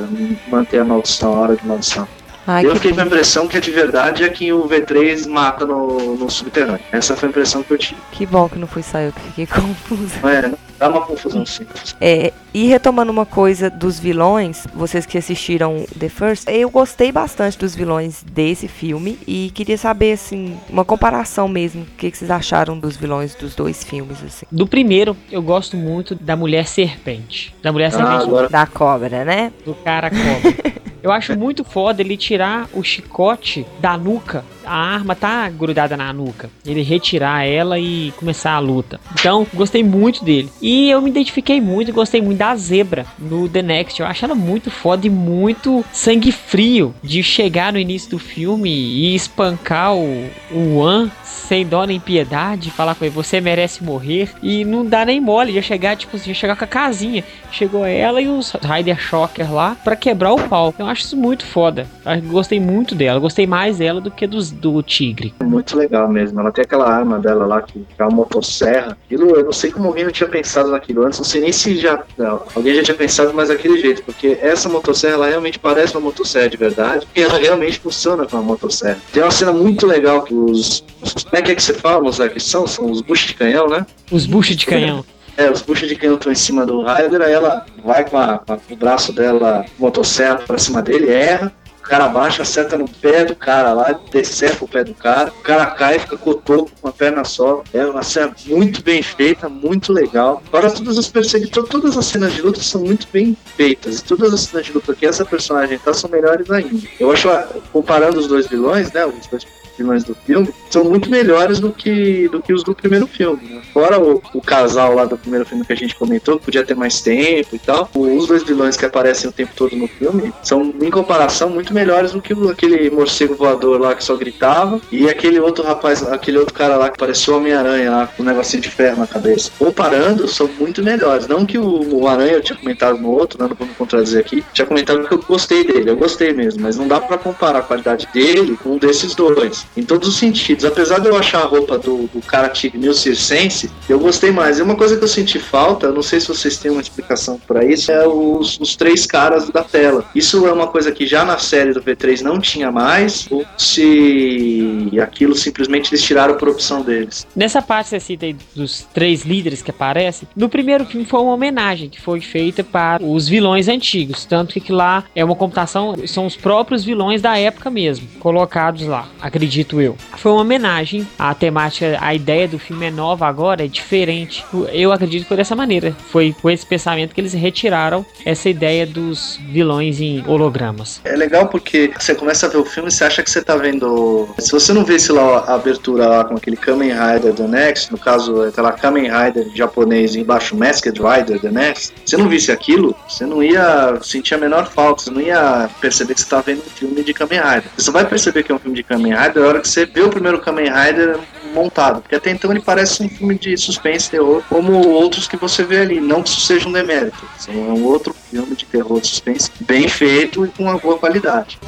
manter a maldição, a hora de maldição. Ai, eu fiquei com a impressão que a de verdade é que o V3 mata no, no subterrâneo. Essa foi a impressão que eu tive. Que bom que não foi só eu que fiquei confusa. É, dá uma confusão sim. É, e retomando uma coisa dos vilões, vocês que assistiram The First, eu gostei bastante dos vilões desse filme e queria saber, assim, uma comparação mesmo. O que, que vocês acharam dos vilões dos dois filmes, assim? Do primeiro, eu gosto muito da mulher serpente. Da mulher ah, serpente. Agora... Da cobra, né? Do cara cobra. Eu acho muito foda ele tirar o chicote da nuca a arma tá grudada na nuca. Ele retirar ela e começar a luta. Então, gostei muito dele. E eu me identifiquei muito, gostei muito da zebra no The Next. Eu acho ela muito foda e muito sangue frio de chegar no início do filme e espancar o, o One sem dó nem piedade, falar com ele, você merece morrer, e não dá nem mole, ia chegar, tipo, ia chegar com a casinha. Chegou ela e os Rider Shocker lá para quebrar o pau. Eu acho isso muito foda. Eu gostei muito dela, gostei mais dela do que dos, do Tigre. Muito legal mesmo. Ela tem aquela arma dela lá que é uma motosserra. Aquilo, eu não sei como alguém não tinha pensado naquilo antes, não sei nem se já. Não, alguém já tinha pensado mais daquele jeito, porque essa motosserra ela realmente parece uma motosserra de verdade e ela realmente funciona com uma motosserra. Tem uma cena muito legal que os, os como é que, é que você fala, Mozart? Que são? São os buchos de canhão, né? Os buchos de canhão. É, os buchos de canhão estão em cima do Ryder, aí ela vai com, a, com o braço dela, motosserra pra cima dele, erra, o cara abaixa, acerta no pé do cara lá, decepa o pé do cara, o cara cai, fica cotoco com a perna só. É uma cena muito bem feita, muito legal. Agora todas as perseguições, todas as cenas de luta são muito bem feitas. E todas as cenas de luta que essa personagem tá são melhores ainda. Eu acho, comparando os dois vilões, né? Os dois vilões do filme são muito melhores do que, do que os do primeiro filme. Né? Fora o, o, casal lá do primeiro filme que a gente comentou, que podia ter mais tempo e tal, os dois vilões que aparecem o tempo todo no filme são, em comparação, muito melhores do que aquele morcego voador lá que só gritava e aquele outro rapaz, aquele outro cara lá que parecia o Homem-Aranha lá, com um negocinho de ferro na cabeça. Comparando, são muito melhores. Não que o, o Aranha eu tinha comentado no outro, né, não vou me contradizer aqui, tinha comentado que eu gostei dele, eu gostei mesmo, mas não dá para comparar a qualidade dele com um desses dois em todos os sentidos. Apesar de eu achar a roupa do, do cara meio circense, eu gostei mais. E uma coisa que eu senti falta, não sei se vocês têm uma explicação para isso, é os, os três caras da tela. Isso é uma coisa que já na série do V3 não tinha mais, ou se aquilo simplesmente eles tiraram por opção deles. Nessa parte você cita aí dos três líderes que aparecem, no primeiro filme foi uma homenagem que foi feita para os vilões antigos, tanto que lá é uma computação, são os próprios vilões da época mesmo, colocados lá. Acredito acredito eu. Foi uma homenagem. A temática, a ideia do filme é nova agora, é diferente. Eu acredito que foi dessa maneira. Foi com esse pensamento que eles retiraram essa ideia dos vilões em hologramas. É legal porque você começa a ver o filme e você acha que você tá vendo. Se você não visse lá a abertura lá com aquele Kamen Rider The Next, no caso, tá lá Kamen Rider japonês embaixo Masked Rider The Next, você não visse aquilo, você não ia sentir a menor falta, você não ia perceber que você tá vendo um filme de Kamen Rider. Você só vai perceber que é um filme de Kamen Rider hora que você vê o primeiro Kamen Rider montado. Porque até então ele parece um filme de suspense, terror, como outros que você vê ali. Não que isso seja um demérito. É um outro filme de terror, suspense, bem feito e com uma boa qualidade.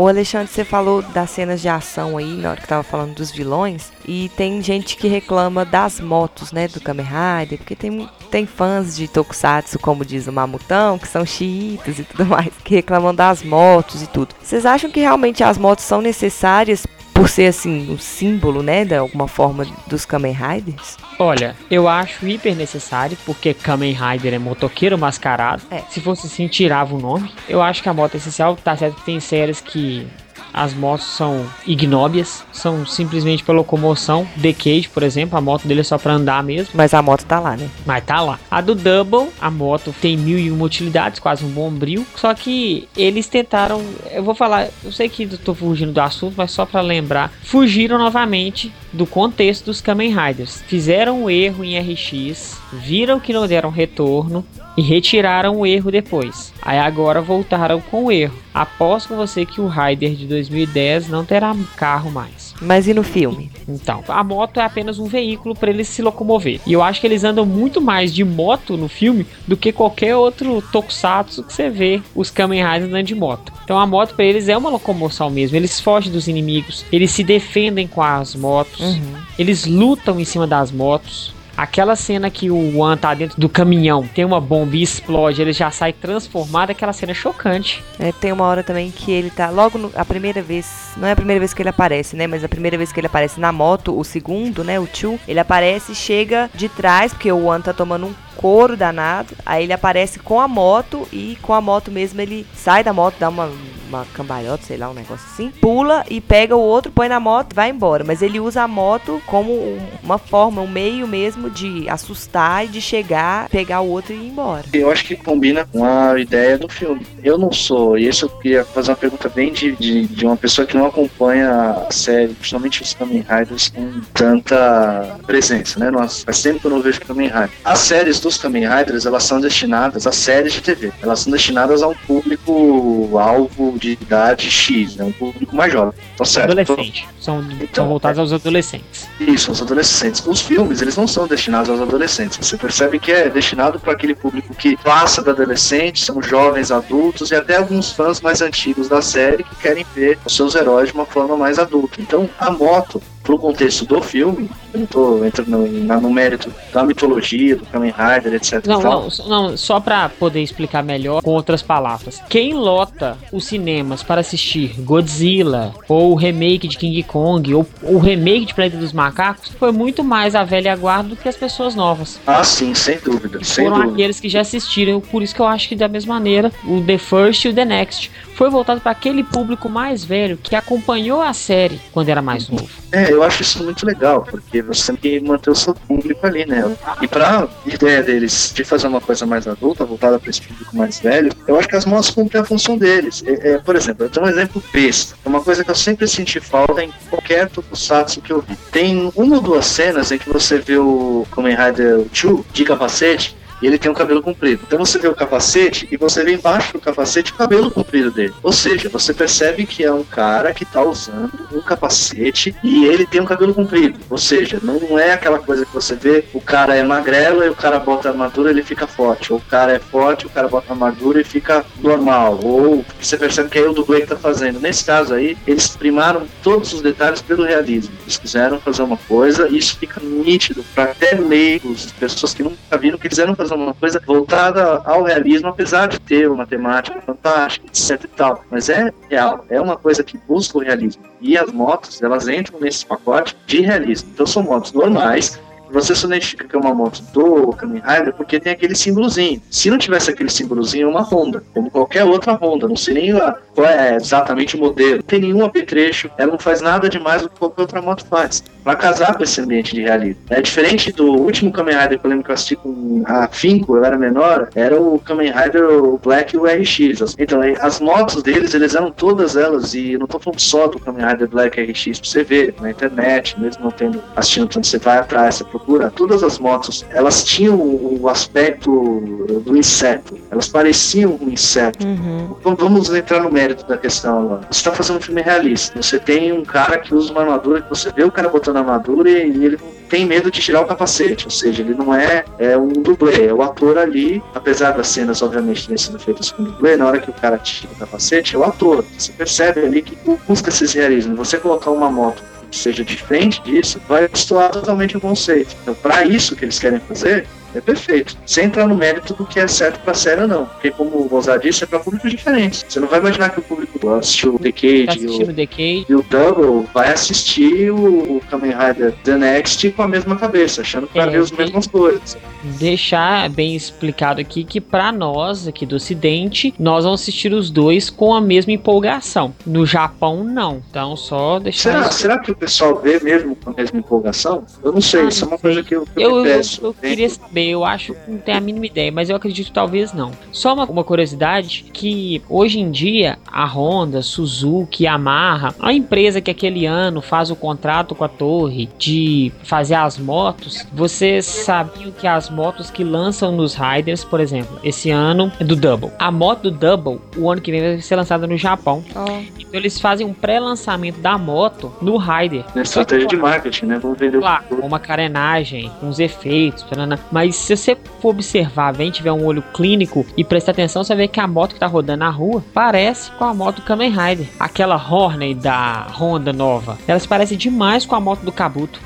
O Alexandre, você falou das cenas de ação aí, na hora que tava falando dos vilões, e tem gente que reclama das motos, né, do Kamen Rider, porque tem, tem fãs de Tokusatsu, como diz o Mamutão, que são xiitas e tudo mais, que reclamam das motos e tudo. Vocês acham que realmente as motos são necessárias por ser assim um símbolo, né, de alguma forma dos Kamen Riders? Olha, eu acho hiper necessário, porque Kamen Rider é motoqueiro mascarado. É. Se fosse assim, tirava o nome. Eu acho que a moto é essencial, tá certo que tem séries que as motos são ignóbias, são simplesmente para locomoção. The Cage, por exemplo, a moto dele é só para andar mesmo. Mas a moto tá lá, né? Mas tá lá. A do Double, a moto tem mil e uma utilidades, quase um bombril. Só que eles tentaram, eu vou falar, eu sei que tô fugindo do assunto, mas só para lembrar, fugiram novamente do contexto dos Kamen Riders. Fizeram um erro em RX, viram que não deram retorno e retiraram o erro depois. Aí agora voltaram com o erro. Aposto com você que o Rider de 2010 não terá carro mais. Mas e no filme? Então, a moto é apenas um veículo para ele se locomover. E eu acho que eles andam muito mais de moto no filme do que qualquer outro tokusatsu que você vê os Kamen Riders andando de moto. Então a moto para eles é uma locomoção mesmo. Eles fogem dos inimigos, eles se defendem com as motos, uhum. eles lutam em cima das motos. Aquela cena que o One tá dentro do caminhão, tem uma bomba e explode, ele já sai transformado, aquela cena é chocante. É, tem uma hora também que ele tá logo no, a primeira vez, não é a primeira vez que ele aparece, né, mas a primeira vez que ele aparece na moto, o segundo, né, o Chu, ele aparece, chega de trás, porque o One tá tomando um couro danado. Aí ele aparece com a moto e com a moto mesmo ele sai da moto, dá uma, uma cambalhota, sei lá, um negócio assim. Pula e pega o outro, põe na moto vai embora. Mas ele usa a moto como uma forma, um meio mesmo de assustar e de chegar, pegar o outro e ir embora. Eu acho que combina com a ideia do filme. Eu não sou, e isso eu queria fazer uma pergunta bem de, de, de uma pessoa que não acompanha a série, principalmente os Kamen Riders, com tanta presença, né? Nossa, faz tempo que eu não vejo Kamen Rider. As séries dos Kamen Riders, elas são destinadas a séries de TV. Elas são destinadas a um público-alvo de idade X, né? Um público mais jovem. Tá certo? Adolescente. São, Então, são voltados aos adolescentes. Isso, os adolescentes. Os filmes, eles não são destinados aos adolescentes. Você percebe que é destinado para aquele público que passa da adolescente, são jovens adultos e até alguns fãs mais antigos da série que querem ver os seus heróis de uma forma mais adulta. Então, a moto, pro contexto do filme, eu não tô entrando no, no mérito da mitologia, do Kamen Rider, etc. Não, e não, não, só pra poder explicar melhor com outras palavras. Quem lota os cinemas para assistir Godzilla, ou o remake de King Kong, ou o remake de Planeta dos Macacos, foi muito mais a velha guarda do que as pessoas novas. Ah, sim, sem dúvida. Sem Foram dúvida. aqueles que já assistiram, por isso que eu acho que da mesma maneira, o The First e o The Next foi voltado para aquele público mais velho que acompanhou a série quando era mais novo. É, eu acho isso muito legal, porque você tem que manter o seu público ali, né? E pra ideia deles de fazer uma coisa mais adulta, voltada para esse público mais velho, eu acho que as motos cumprem a função deles. É, é, por exemplo, eu tenho um exemplo besta. É uma coisa que eu sempre senti falta em qualquer tokusatsu que eu vi. Tem uma ou duas cenas em que você vê o Kamen Rider 2 de capacete e ele tem um cabelo comprido. Então você vê o capacete e você vê embaixo do capacete o cabelo comprido dele. Ou seja, você percebe que é um cara que tá usando um capacete e ele tem um cabelo comprido. Ou seja, não é aquela coisa que você vê, o cara é magrelo e o cara bota armadura ele fica forte. Ou o cara é forte, o cara bota armadura e fica normal. Ou você percebe que é o dublê que tá fazendo. Nesse caso aí, eles primaram todos os detalhes pelo realismo. Eles quiseram fazer uma coisa e isso fica nítido para até leigos, pessoas que nunca viram, que quiseram fazer uma coisa voltada ao realismo, apesar de ter uma temática fantástica, etc e tal. Mas é real, é uma coisa que busca o realismo. E as motos, elas entram nesse pacote de realismo. Então são motos normais, você só identifica que é uma moto do Kamen Rider porque tem aquele símbolozinho. Se não tivesse aquele símbolozinho, é uma Honda, como qualquer outra Honda. Não sei nem a- qual é exatamente o modelo. Não tem nenhum apetrecho, ela não faz nada demais do que qualquer outra moto faz. Pra casar com esse ambiente de realismo. É diferente do último Kamen Rider que eu lembro que eu assisti com a Finco, eu era menor, era o Kamen Rider o Black e o RX. Então, aí, as motos deles, eles eram todas elas, e eu não tô falando só do Kamen Rider Black RX, pra você ver na internet, mesmo não tendo assistindo tanto, você vai atrás, você procura, todas as motos, elas tinham o aspecto do inseto, elas pareciam um inseto. Uhum. Então vamos entrar no mérito da questão agora. Você está fazendo um filme realista. Você tem um cara que usa uma armadura, que você vê o cara botando a armadura e ele tem medo de tirar o capacete. Ou seja, ele não é, é um dublê, é o ator ali, apesar das cenas, obviamente, terem sido feitas com dublê, na hora que o cara tira o capacete, é o ator. Você percebe ali que busca esses realismos. Você colocar uma moto que seja diferente disso, vai destoar totalmente o conceito. Então, para isso que eles querem fazer, é perfeito. Sem entrar no mérito do que é certo pra série ou não. Porque, como o Mozart disse, é pra públicos diferentes. Você não vai imaginar que o público assistiu o Tá Decade assistindo o, Decade. e o Double vai assistir o, o Kamen Rider The Next com a mesma cabeça, achando que vai ver as mesmas coisas. deixar bem explicado aqui que pra nós aqui do Ocidente, nós vamos assistir os dois com a mesma empolgação. No Japão não. Então só deixar Será, isso. será que o pessoal vê mesmo com a mesma empolgação? Eu não sei, Ah, isso é uma coisa que eu, que Eu, eu, peço. eu queria saber, eu acho que não tenho a mínima ideia, mas eu acredito que talvez não. Só uma, uma curiosidade que hoje em dia a Honda, Suzuki, Yamaha, a empresa que aquele ano faz o contrato com a torre de fazer as motos, vocês sabiam que as motos que lançam nos Riders, por exemplo, esse ano é do Double. A moto do Double, o ano que vem vai ser lançada no Japão. Ó, Então eles fazem um pré-lançamento da moto no Rider. Na estratégia de marketing, né? Vamos vender Claro, uma carenagem, com os efeitos, tarana. Mas se você for observar bem, tiver um olho clínico e prestar atenção, você vê que a moto que tá rodando na rua parece com a moto do Kamen Rider. Aquela Hornet da Honda nova. Ela se parece demais com a moto do Kabuto.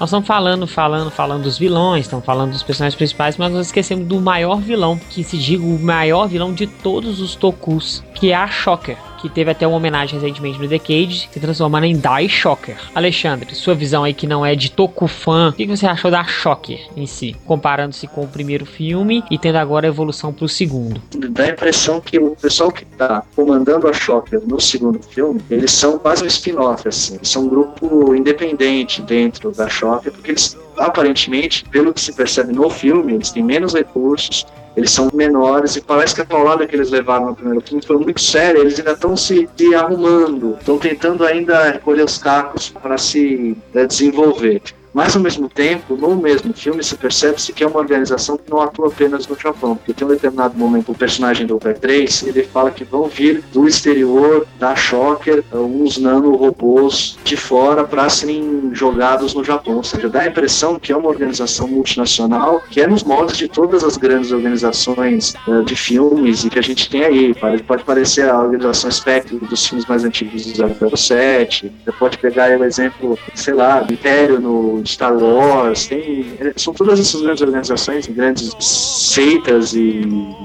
Nós estamos falando, falando, falando dos vilões, estamos falando dos personagens principais, mas nós esquecemos do maior vilão, que se diga o maior vilão de todos os Tokus, que é a Shocker que teve até uma homenagem recentemente no The Cage, se transformando em Die Shocker. Alexandre, sua visão aí que não é de Tokufan, o que você achou da Shocker em si, comparando-se com o primeiro filme e tendo agora a evolução pro segundo? Dá a impressão que o pessoal que tá comandando a Shocker no segundo filme, eles são quase um spin-off, assim. Eles são um grupo independente dentro da Shocker, porque eles aparentemente, pelo que se percebe no filme, eles têm menos recursos, eles são menores e parece que a paulada que eles levaram no primeiro filme foi muito séria. Eles ainda estão se, se, arrumando, estão tentando ainda recolher os cacos para se né, desenvolver. Mas, ao mesmo tempo, no mesmo filme, se percebe-se que é uma organização que não atua apenas no Japão, porque tem um determinado momento, o personagem do Over 3, ele fala que vão vir do exterior da Shocker uns nanorobôs de fora para serem jogados no Japão. Ou seja, dá a impressão que é uma organização multinacional, que é nos moldes de todas as grandes organizações uh, de filmes e que a gente tem aí. Pode parecer a organização Spectre dos filmes mais antigos do 007, você pode pegar o exemplo, sei lá, do Império no Star Wars, tem, são todas essas grandes organizações, grandes seitas e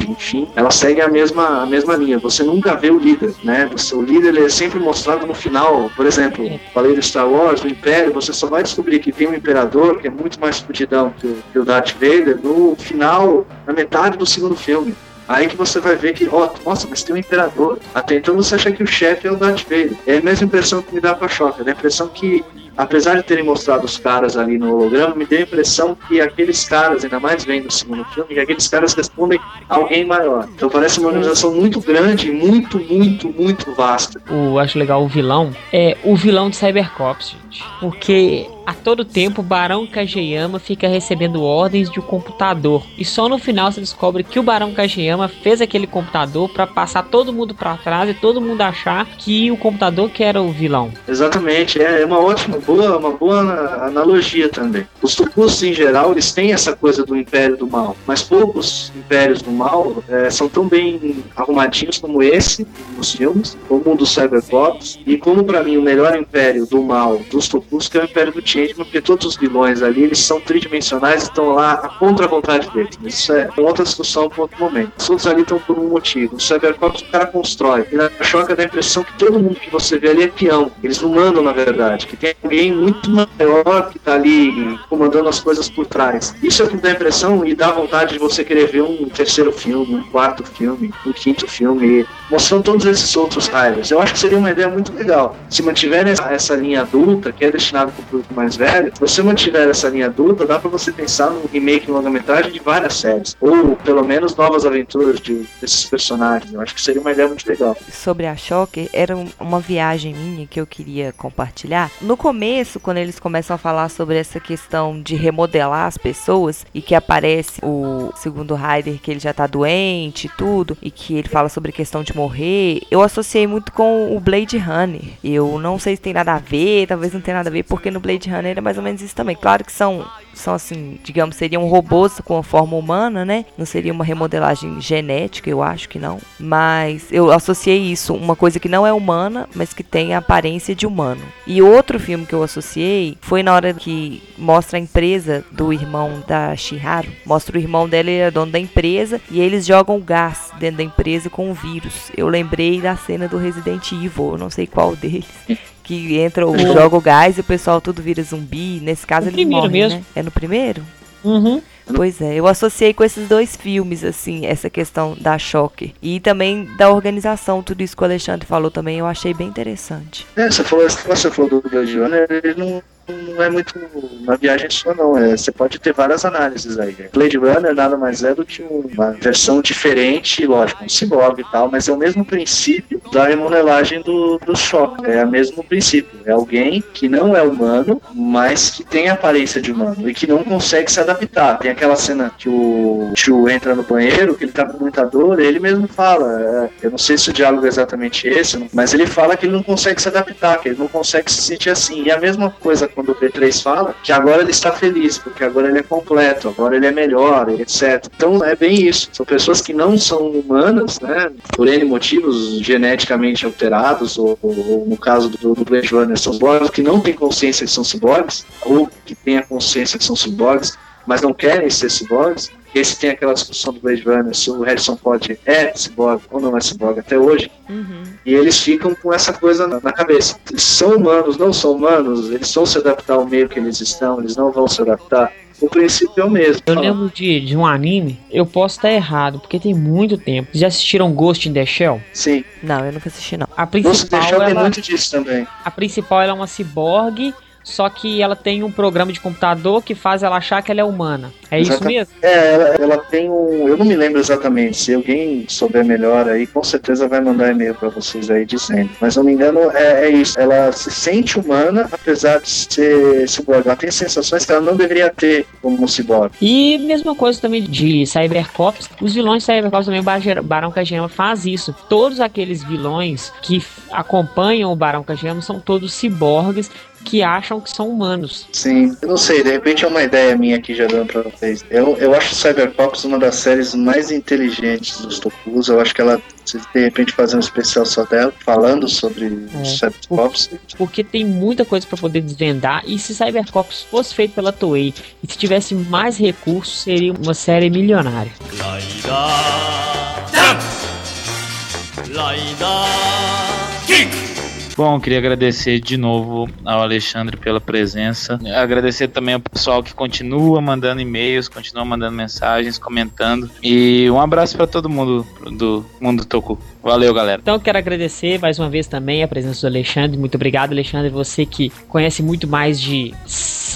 enfim, elas seguem a mesma, a mesma linha. Você nunca vê o líder, né? Você, o líder ele é sempre mostrado no final. Por exemplo, falei do Star Wars, do Império, você só vai descobrir que tem um imperador que é muito mais fudidão que o, que o Darth Vader no final, na metade do segundo filme. Aí que você vai ver que, ó, oh, nossa, mas tem um imperador. Até então você acha que o chefe é o Darth Vader. É a mesma impressão que me dá com a Shocker, né? a impressão que apesar de terem mostrado os caras ali no holograma, me deu a impressão que aqueles caras, ainda mais vendo no segundo filme, que aqueles caras respondem a alguém maior. Então parece uma organização muito grande, muito, muito, muito vasta. Eu acho legal o vilão, é o vilão de Cybercops, gente. Porque a todo tempo, Barão Kageyama fica recebendo ordens de um computador. E só no final você descobre que o Barão Kageyama fez aquele computador para passar todo mundo para trás e todo mundo achar que o computador que era o vilão. Exatamente, é uma ótima, boa, uma boa analogia também. Os Tokusatsu em geral, eles têm essa coisa do Império do Mal, mas poucos Impérios do Mal é, são tão bem arrumadinhos como esse nos filmes, como o do Cybercops, e como para mim o melhor Império do Mal dos Tokusatsu que é o Império do Changeman, porque todos os vilões ali, eles são tridimensionais e estão lá contra a vontade deles. Isso é outra discussão para outro momento. Os outros ali estão por um motivo. O Cybercops o cara constrói. E na choca dá a impressão que todo mundo que você vê ali é peão. Eles não mandam, na verdade. Que tem alguém muito maior que está ali comandando as coisas por trás. Isso é o que dá a impressão e dá vontade de você querer ver um terceiro filme, um quarto filme, um quinto filme, mostrando todos esses outros raivas. Eu acho que seria uma ideia muito legal. Se mantiver essa, essa linha adulta, que é destinada para o público mais velho, se você mantiver essa linha adulta, dá para você pensar num remake longa-metragem de várias séries. Ou, pelo menos, novas aventuras de, desses personagens. Eu acho que seria uma ideia muito legal. Sobre a Shocker, era uma viagem minha que eu queria compartilhar. No começo, quando eles começam a falar sobre essa questão de remodelar as pessoas e que aparece o segundo Ryder que ele já tá doente e tudo, e que ele fala sobre questão de morrer, eu associei muito com o Blade Runner. Eu não sei se tem nada a ver, talvez não tenha nada a ver, porque no Blade Runner é mais ou menos isso também. Claro que são são assim, digamos, seriam robôs com a forma humana, né? Não seria uma remodelagem genética, eu acho que não. Mas eu associei isso, uma coisa que não é humana, mas que tem a aparência de humano. E outro filme que eu associei foi na hora que mostra a empresa do irmão da Shiharu. Mostra o irmão dela, ele é dono da empresa, e eles jogam gás dentro da empresa com o vírus. Eu lembrei da cena do Resident Evil, eu não sei qual deles que entra, o joga o gás e o pessoal tudo vira zumbi. Nesse caso, ele morre, mesmo. né? É no primeiro? Uhum. Pois é, eu associei com esses dois filmes, assim, essa questão da choque. E também da organização, tudo isso que o Alexandre falou também, eu achei bem interessante. É, você falou, você falou do Blade Runner, ele não não é muito uma viagem sua, não. É, você pode ter várias análises aí. Blade Runner nada mais é do que uma versão diferente, lógico, um ciborgue e tal, mas é o mesmo princípio da remodelagem do, do choque. É o mesmo princípio. É alguém que não é humano, mas que tem aparência de humano e que não consegue se adaptar. Tem aquela cena que o tio entra no banheiro, que ele tá com muita dor, ele mesmo fala. É, eu não sei se o diálogo é exatamente esse, mas ele fala que ele não consegue se adaptar, que ele não consegue se sentir assim. E a mesma coisa quando o P3 fala, que agora ele está feliz, porque agora ele é completo, agora ele é melhor, etc. Então é bem isso. São pessoas que não são humanas, né? Por N motivos geneticamente alterados, ou, ou no caso do, do Blade Runner, são ciborgues que não têm consciência que são ciborgues, ou que têm a consciência que são ciborgues, mas não querem ser ciborgues, E esse tem aquela discussão do Blade Runner se o Harrison Ford é cyborg ou não é cyborg até hoje. Uhum. E eles ficam com essa coisa na, na cabeça. Eles são humanos, não são humanos, eles vão se adaptar ao meio que eles estão, eles não vão se adaptar. O princípio é o mesmo. Eu lembro de, de um anime, eu posso estar errado, porque tem muito tempo. Já assistiram Ghost in the Shell? Sim. Não, eu nunca assisti, não. A Você principal, deixou tem ela, muito disso também. a principal ela é uma ciborgue, só que ela tem um programa de computador que faz ela achar que ela é humana. É isso Exatamente. mesmo? É, ela, ela tem um. Eu não me lembro exatamente. Se alguém souber melhor aí, com certeza vai mandar e-mail pra vocês aí dizendo. Mas se não me engano, é, é isso. Ela se sente humana, apesar de ser ciborgue. Ela tem sensações que ela não deveria ter como um ciborgue. E mesma coisa também de Cybercops. Os vilões de Cybercops também, o Bar- Barão Kageyama faz isso. Todos aqueles vilões que acompanham o Barão Kageyama são todos ciborgues que acham que são humanos. Sim, eu não sei, de repente é uma ideia minha aqui já dando pra vocês. Eu, eu acho Cybercops uma das séries mais inteligentes dos Tokus. Eu acho que ela se de repente fazer um especial só dela, falando sobre é, Cybercops. Porque tem muita coisa para poder desvendar, e se Cybercops fosse feito pela Toei e se tivesse mais recursos, seria uma série milionária. Laida. Laida. Kick! Bom, queria agradecer de novo ao Alexandre pela presença. Agradecer também ao pessoal que continua mandando e-mails, continua mandando mensagens, comentando. E um abraço para todo mundo do Mundo Toku. Valeu, galera. Então quero agradecer mais uma vez também a presença do Alexandre. Muito obrigado, Alexandre. Você que conhece muito mais de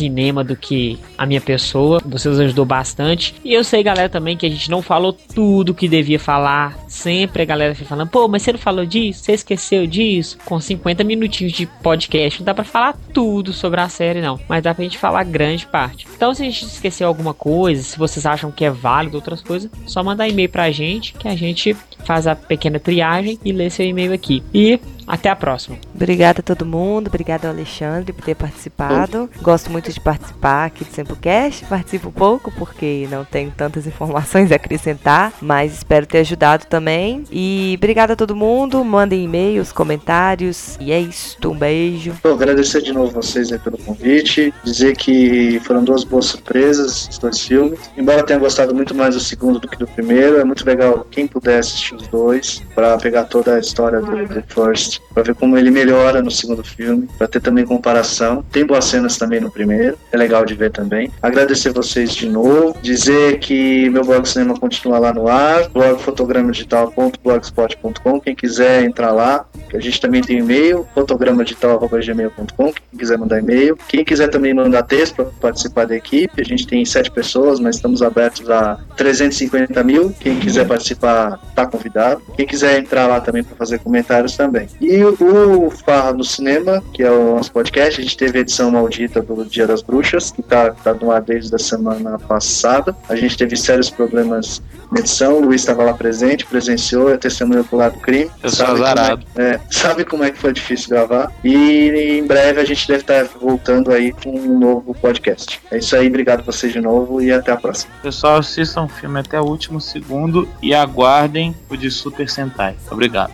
cinema do que a minha pessoa. Você ajudou bastante. E eu sei, galera, também que a gente não falou tudo que devia falar. Sempre a galera fica falando, pô, mas você não falou disso? Você esqueceu disso? Com 50 minutinhos de podcast, não dá pra falar tudo sobre a série, não. Mas dá pra gente falar grande parte. Então, se a gente esqueceu alguma coisa, se vocês acham que é válido outras coisas, só mandar e-mail pra gente que a gente faz a pequena triagem e lê seu e-mail aqui. E até a próxima. Obrigada a todo mundo, obrigada ao Alexandre por ter participado. Gosto muito de participar aqui do Sempocast. Participo pouco porque não tenho tantas informações a acrescentar, mas espero ter ajudado também. E obrigada a todo mundo. Mandem e-mails, comentários. E é isso. Um beijo. Bom, agradecer de novo vocês aí pelo convite, dizer que foram duas boas surpresas os dois filmes. Embora tenha gostado muito mais do segundo do que do primeiro, é muito legal quem puder assistir os dois para pegar toda a história do The First, para ver como ele melhora no segundo filme, para ter também comparação. Tem boas cenas também no primeiro, é legal de ver também. Agradecer vocês de novo, dizer que meu blog cinema continua lá no ar, blog fotogramadigital.blogspot.com, quem quiser entrar lá, a gente também tem e-mail, fotogramadigital.gmail.com, quem quiser mandar e-mail. Quem quiser também mandar texto para participar da equipe, a gente tem sete pessoas, mas estamos abertos a 350 mil. Quem quiser participar, está convidado. Quem quiser entrar lá também para fazer comentários também. E o Farra no Cinema, que é o nosso podcast, a gente teve a edição maldita do Dia das Bruxas, que está tá no ar desde a semana passada. A gente teve sérios problemas na edição, o Luiz estava lá presente, presenciou, é testemunha do lado do crime. Eu sou Sabe como é- azarado. é, sabe como é que foi difícil gravar. E em breve a gente deve estar voltando aí com um novo podcast. É isso aí, obrigado a vocês de novo e até a próxima. Pessoal, assistam o filme até o último segundo e aguardem o de Super Sentai. Obrigado.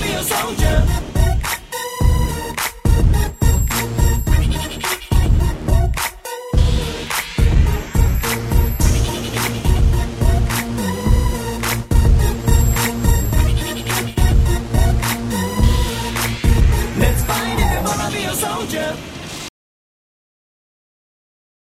Wanna be a soldier.